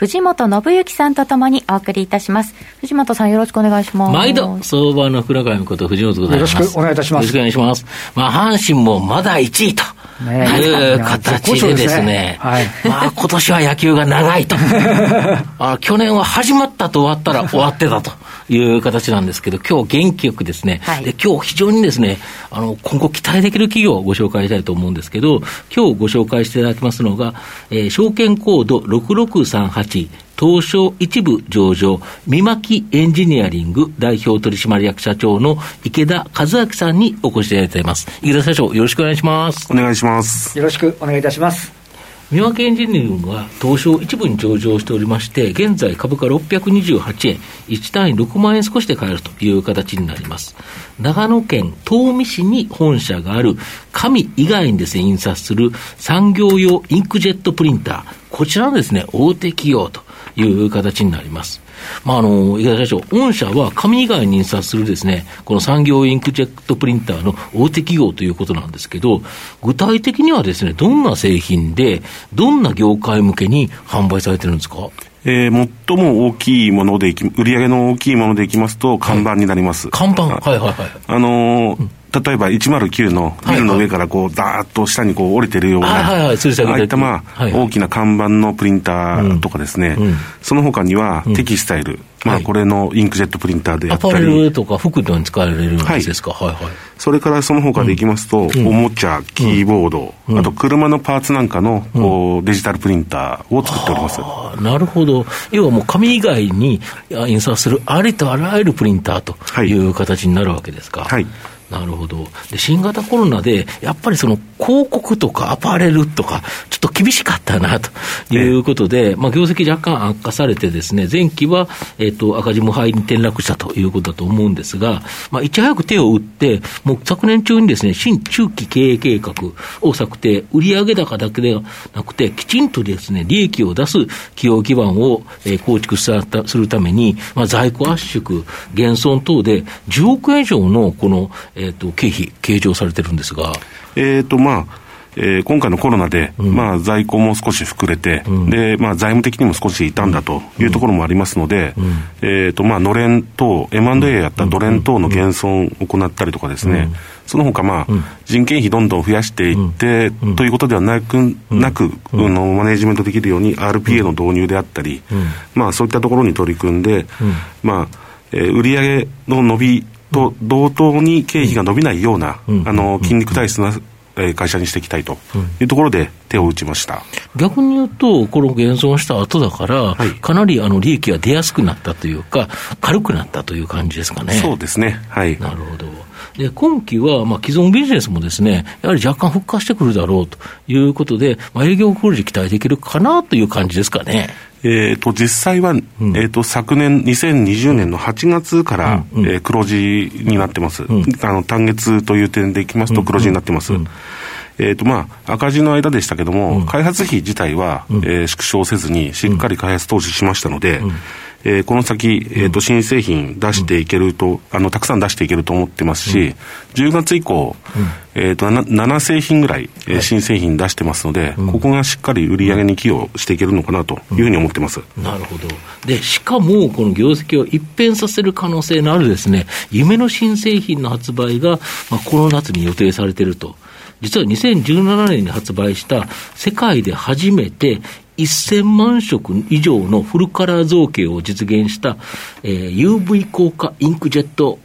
藤本信之さんとともにお送りいたします。藤本さんよろしくお願いします。毎度、相場の倉上こと藤本でございます。よろしくお願いいたします。よろしくお願いします。まあ、阪神もまだ1位と。ね、いう形でですね、はい、まあ今年は野球が長いと。あ、去年は始まったと終わったら終わってたという形なんですけど、今日元気よくですね、はい、で今日非常にですね、あの今後期待できる企業をご紹介したいと思うんですけど、今日ご紹介していただきますのが、えー、証券コード6638、東証一部上場、三巻エンジニアリング代表取締役社長の池田和明さんにお越しいただいています。池田社長、よろしくお願いします。お願いします。よろしくお願いいたします。三分エンジニアリングは東証一部に上場しておりまして、現在株価628円、1単位6万円少しで買えるという形になります。長野県東御市に本社がある紙以外にですね、印刷する産業用インクジェットプリンター、こちらのですね、大手企業という形になります。まあ、あの、池田社長、御社は紙以外に印刷するですね、この産業インクジェットプリンターの大手企業ということなんですけど、具体的にはですね、どんな製品で、どんな業界向けに販売されてるんですか？えー、最も大きいものでいき、売上の大きいものでいきますと、看板になります。はい、看板はいはいはい。あのーうん例えば109のビルの上からこう、ダーッと下にこう降りてるような、ああいったまあ、大きな看板のプリンターとかですね、その他にはテキスタイル、まあこれのインクジェットプリンターであったり。アパレルとか服とかに使われるんですか、はい、はいはい。それからその他でいきますと、おもちゃ、キーボード、あと車のパーツなんかのこうデジタルプリンターを作っております。なるほど。要はもう紙以外に印刷するありとあらゆるプリンターとい。う形になるわけですか？はい。なるほど。で、新型コロナで、やっぱりその広告とかアパレルとか、ちょっと厳しかったな、ということで、まあ、業績若干悪化されてですね、前期は、ー、と、赤字無敗に転落したということだと思うんですが、まあ、いち早く手を打って、もう昨年中にですね、新中期経営計画を策定、売上高だけではなくて、きちんとですね、利益を出す企業基盤を、えー、構築するために、まあ、在庫圧縮、減損等で10億円以上のこの、えーと、経費、計上されてるんですが。えーとまあえー、今回のコロナで、うん、まあ、在庫も少し膨れて、うん、でまあ、財務的にも少し傷んだというところもありますので、うん、えーとまあ、のれん等、M&A やったのれん等の減損を行ったりとかですね、その他まあ、人件費どんどん増やしていって、ということではなく、なく、のマネジメントできるように RPA の導入であったり、まあ、そういったところに取り組んで、まあえー、売上の伸びと同等に経費が伸びないような、あの筋肉体質な会社にしていきたいというところで手を打ちました、逆に言うと、この減損した後だから、はい、かなりあの利益が出やすくなったというか、軽くなったという感じですかね。そうですね、はい、なるほどで今期は、まあ、既存ビジネスもですね、やはり若干復活してくるだろうということで、まあ、営業黒字期待できるかなという感じですかね。えーと、実際は、うん、えーと、昨年、2020年の8月から、うん、えー、黒字になってます、うん、あの単月という点でいきますと、黒字になってます。えーとまあ、赤字の間でしたけども、開発費自体は、えー、縮小せずに、しっかり開発投資しましたので、えー、この先、えーと、新製品出していけると、あのたくさん出していけると思ってますし、うん、10月以降、えーと、7, 7製品ぐらい、えー、新製品出してますので、ここがしっかり売り上げに寄与していけるのかなというふうに思ってます、なるほど。で、しかもこの業績を一変させる可能性のあるですね夢の新製品の発売が、まあ、この夏に予定されていると。実は2017年に発売した世界で初めて1000万色以上のフルカラー造形を実現した、えー、UV 効果インクジェット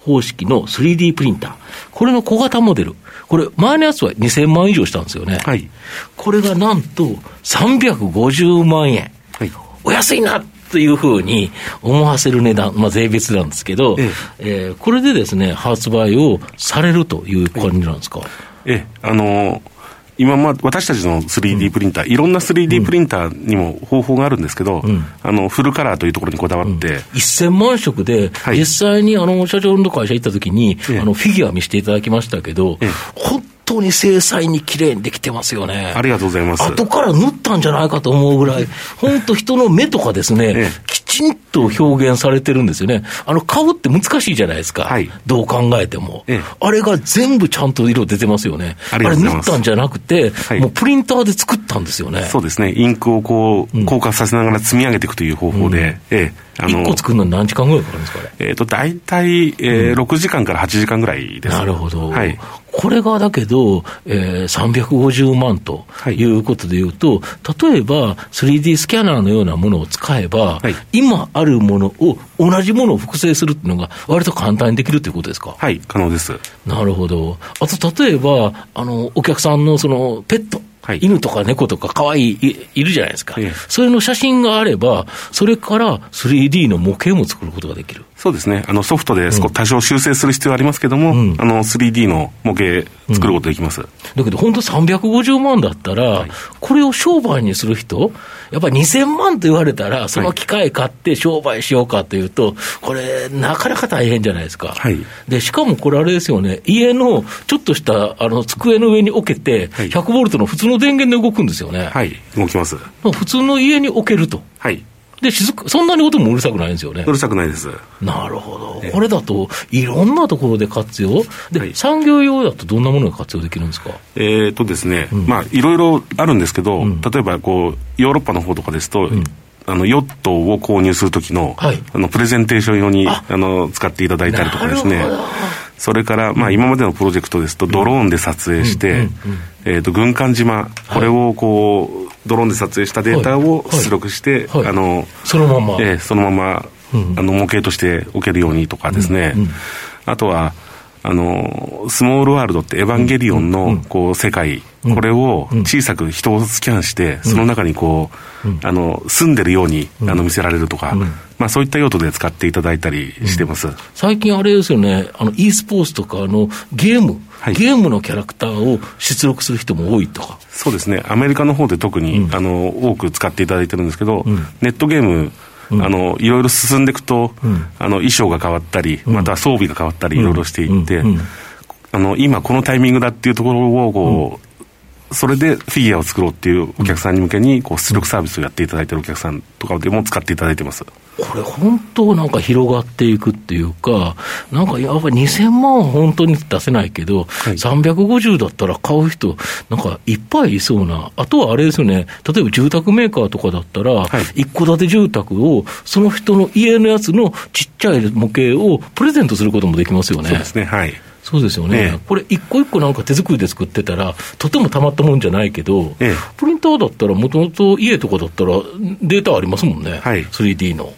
方式の 3D プリンター。これの小型モデル。これ、前のやつは2000万以上したんですよね。はい。これがなんと350万円。はい。お安いなというふうに思わせる値段、まあ、税別なんですけど、えええー、これでですね、発売をされるという感じなんですか？ええ、あのー今ま私たちの 3D プリンター、うん、いろんな 3D プリンターにも方法があるんですけど、うん、あのフルカラーというところにこだわって、うん、1000万色で、はい、実際にあの社長の会社行った時に、あのフィギュア見せていただきましたけど、本当に精細に綺麗にできてますよね。ありがとうございます。後から塗ったんじゃないかと思うぐらい、本当人の目とかですね、ええ、きちんと表現されてるんですよね。あの顔って難しいじゃないですか。はい、どう考えても、え、あれが全部ちゃんと色出てますよね。あれ塗ったんじゃなくて、はい、もうプリンターで作ったんですよね。そうですね。インクをこう、硬化させながら積み上げていくという方法で、うん、ええあの1個作るのに何時間ぐらいかかるんですか、えっ、ー、と、大体、えー、うん、6時間から8時間ぐらいです。なるほど。はい。これがだけど、えー、350万ということでいうと、はい、例えば 3D スキャナーのようなものを使えば、はい、今あるものを、同じものを複製するっていうのが、割と簡単にできるということですか？はい、可能です。なるほど。あと、例えば、あの、お客さんのその、ペット。はい、犬とか猫とか可愛いいいるじゃないですか、ええ、それの写真があれば、それから 3D の模型も作ることができる。そうですね、あのソフトで多少修正する必要ありますけども、うん、あの 3D の模型作ることできます、うん、だけど、本当350万だったら、はい、これを商売にする人、やっぱり2000万と言われたら、その機械買って商売しようかというと、これ、なかなか大変じゃないですか。はい、でしかもこれ、あれですよね、家のちょっとしたあの机の上に置けて、100ボルトの普通の電源で動くんですよね。はい、動きます。普通の家に置けると。はいで、静か、そんなに音もうるさくないんですよね。うるさくないです。なるほど。これだと、いろんなところで活用。で、はい、産業用だとどんなものが活用できるんですか？えっ、とですね、うん、まあ、いろいろあるんですけど、うん、例えば、こう、ヨーロッパの方とかですと、うんあのヨットを購入するときのはい、あのプレゼンテーション用にあの使っていただいたりとかですね、それから、まあ、今までのプロジェクトですと、ドローンで撮影して、えー、と軍艦島、これをこう、ドローンで撮影したデータを出力して、あのそのまま、えー、そのまま、あの模型として置けるようにとかですね、あとは、あの、スモールワールドってエヴァンゲリオンの、こう、世界、これを小さく人をスキャンして、その中にこう、あの、住んでるように、あの、見せられるとか、まあそういった用途で使っていただいたりしてます。最近あれですよね、あの、e スポーツとか、あの、ゲーム、はい、ゲームのキャラクターを出力する人も多いとか。そうですね、アメリカの方で特に、あの、多く使っていただいてるんですけど、ネットゲーム、あのいろいろ進んでいくと、あの衣装が変わったり、また装備が変わったり、いろいろしていって、あの今、このタイミングだっていうところをこう、それでフィギュアを作ろうっていうお客さんに向けにこう出力サービスをやっていただいているお客さんとかでも使っていただいてます。これ、本当なんか広がっていくっていうか、なんかやっぱり2000万は本当に出せないけど、はい、350だったら買う人、なんかいっぱいいそうな、あとはあれですよね、例えば住宅メーカーとかだったら、一戸建て住宅を、その人の家のやつのちっちゃい模型をプレゼントすることもできますよね。そうですね。はいそうですよね、ええ、これ、一個一個なんか手作りで作ってたら、とてもたまったもんじゃないけど、え、プリンターだったら、もともと家とかだったら、データありますもんね、はい、3D の。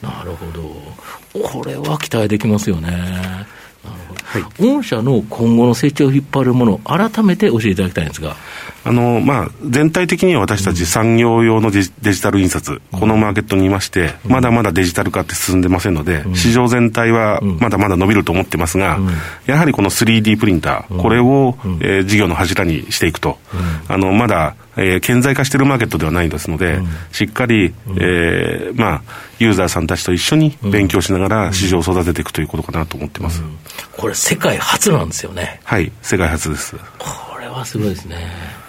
なるほど、これは期待できますよね。はい、御社の今後の成長を引っ張るもの、改めて教えていただきたいんですが。あのまあ、全体的には私たち産業用のデジデジタル印刷、このマーケットにいまして、まだまだデジタル化って進んでませんので、市場全体はまだまだ伸びると思ってますが、やはりこの 3D プリンター、これを、えー、事業の柱にしていくと、あのまだ、えー、顕在化しているマーケットではないですので、しっかり、えーまあ、ユーザーさんたちと一緒に勉強しながら市場を育てていくということかなと思ってます、これ、世界初なんですよね。はい、世界初です。これはすごいですね。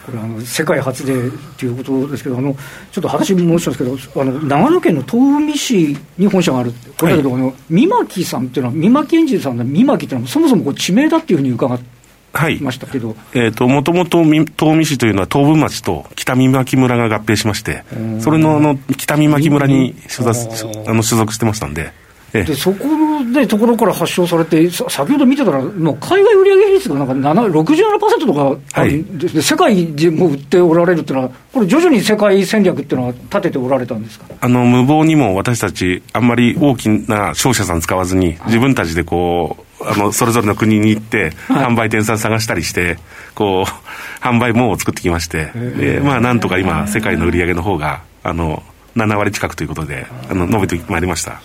これあの世界初でということですけどあのちょっと話戻したんですけどあの長野県の東海市に本社がある。これだけど、はい、三巻さんっていうのは三巻エンジンさんの三巻っていうのはそもそもこう地名だっていうふうに伺ってはい、ましたけど、えーと、もともと東海市というのは東部町と北見巻村が合併しまして、それのあの北見巻村に所属あの所属してましたんで、でそこでところから発症されて、先ほど見てたら、もう海外売上比率がなんか67%とか、はい、で世界でも売っておられるっていうのは、これ、徐々に世界戦略っていうのは立てておられたんですか？あの無謀にも私たち、あんまり大きな商社さん使わずに、自分たちでこう、あのそれぞれの国に行って、販売店さん探したりして、こう販売網を作ってきまして、でまあ、なんとか今、世界の売り上げの方があの7割近くということで、あの伸びてまいりました。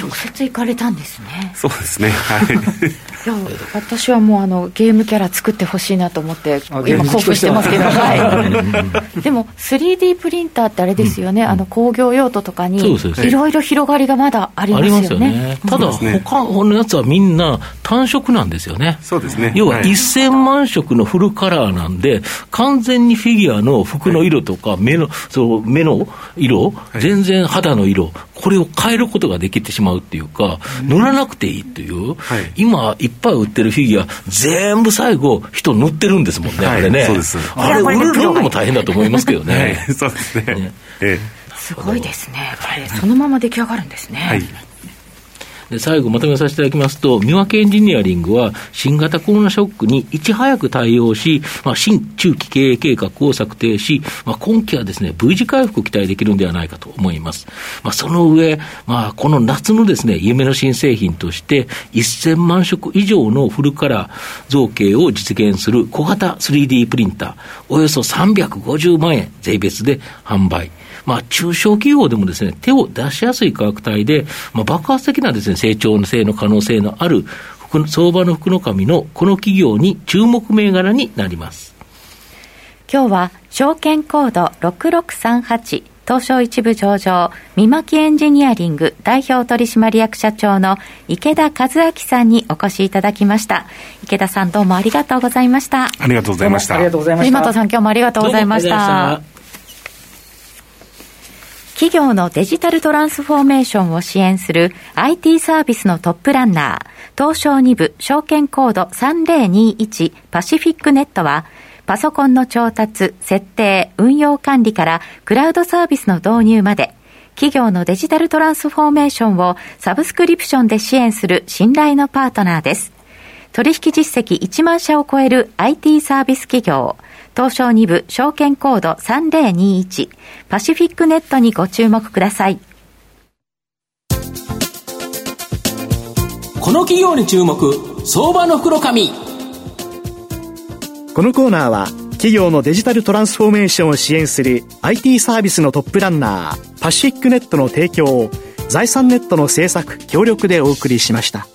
直接行かれたんですね。そうですね。はい。いや私はもうあのゲームキャラ作ってほしいなと思って今興奮してますけど、はい、でも 3D プリンターってあれですよね、うん、あの工業用途とかにいろいろ広がりがまだありますよね、ね、ただ、他のやつはみんな単色なんですよね。そうですね。要は1000万色のフルカラーなんで完全にフィギュアの服の色とか目のそう目の色、全然肌の色これを変えることができてしまうっていうか、塗らなくていいっていう、はい、今、いっぱい売ってるフィギュア、全部最後、人塗ってるんですもんね、あれね。そうです。あれ、売るのも大変だと思いますけどね。そうですね。ねええすごいですね、そのまま出来上がるんですね。はいで最後まとめさせていただきますと、三分エンジニアリングは新型コロナショックにいち早く対応し、まあ、新中期経営計画を策定し、まあ、今期はですね、V 字回復を期待できるんではないかと思います。まあ、その上、まあ、この夏のですね、夢の新製品として、1000万色以上のフルカラー造形を実現する小型 3D プリンター、およそ350万円税別で販売。まあ、中小企業でもですね、手を出しやすい価格帯で、まあ、爆発的なですね、成長性の可能性のある相場の福の神のこの企業に注目銘柄になります。今日は証券コード6638東証一部上場、三巻エンジニアリング代表取締役社長の池田和明さんにお越しいただきました。池田さんどうもありがとうございました。ありがとうございました。ありがとうございました。本さん今日もありがとうございました。企業のデジタルトランスフォーメーションを支援する IT サービスのトップランナー、東証2部証券コード3021パシフィックネットは、パソコンの調達、設定、運用管理からクラウドサービスの導入まで、企業のデジタルトランスフォーメーションをサブスクリプションで支援する信頼のパートナーです。取引実績1万社を超える IT サービス企業、東証2部証券コード3021パシフィックネットにご注目ください。この企業に注目、相場の袋紙。このコーナーは、企業のデジタルトランスフォーメーションを支援する IT サービスのトップランナー、パシフィックネットの提供を、財産ネットの制作、協力でお送りしました。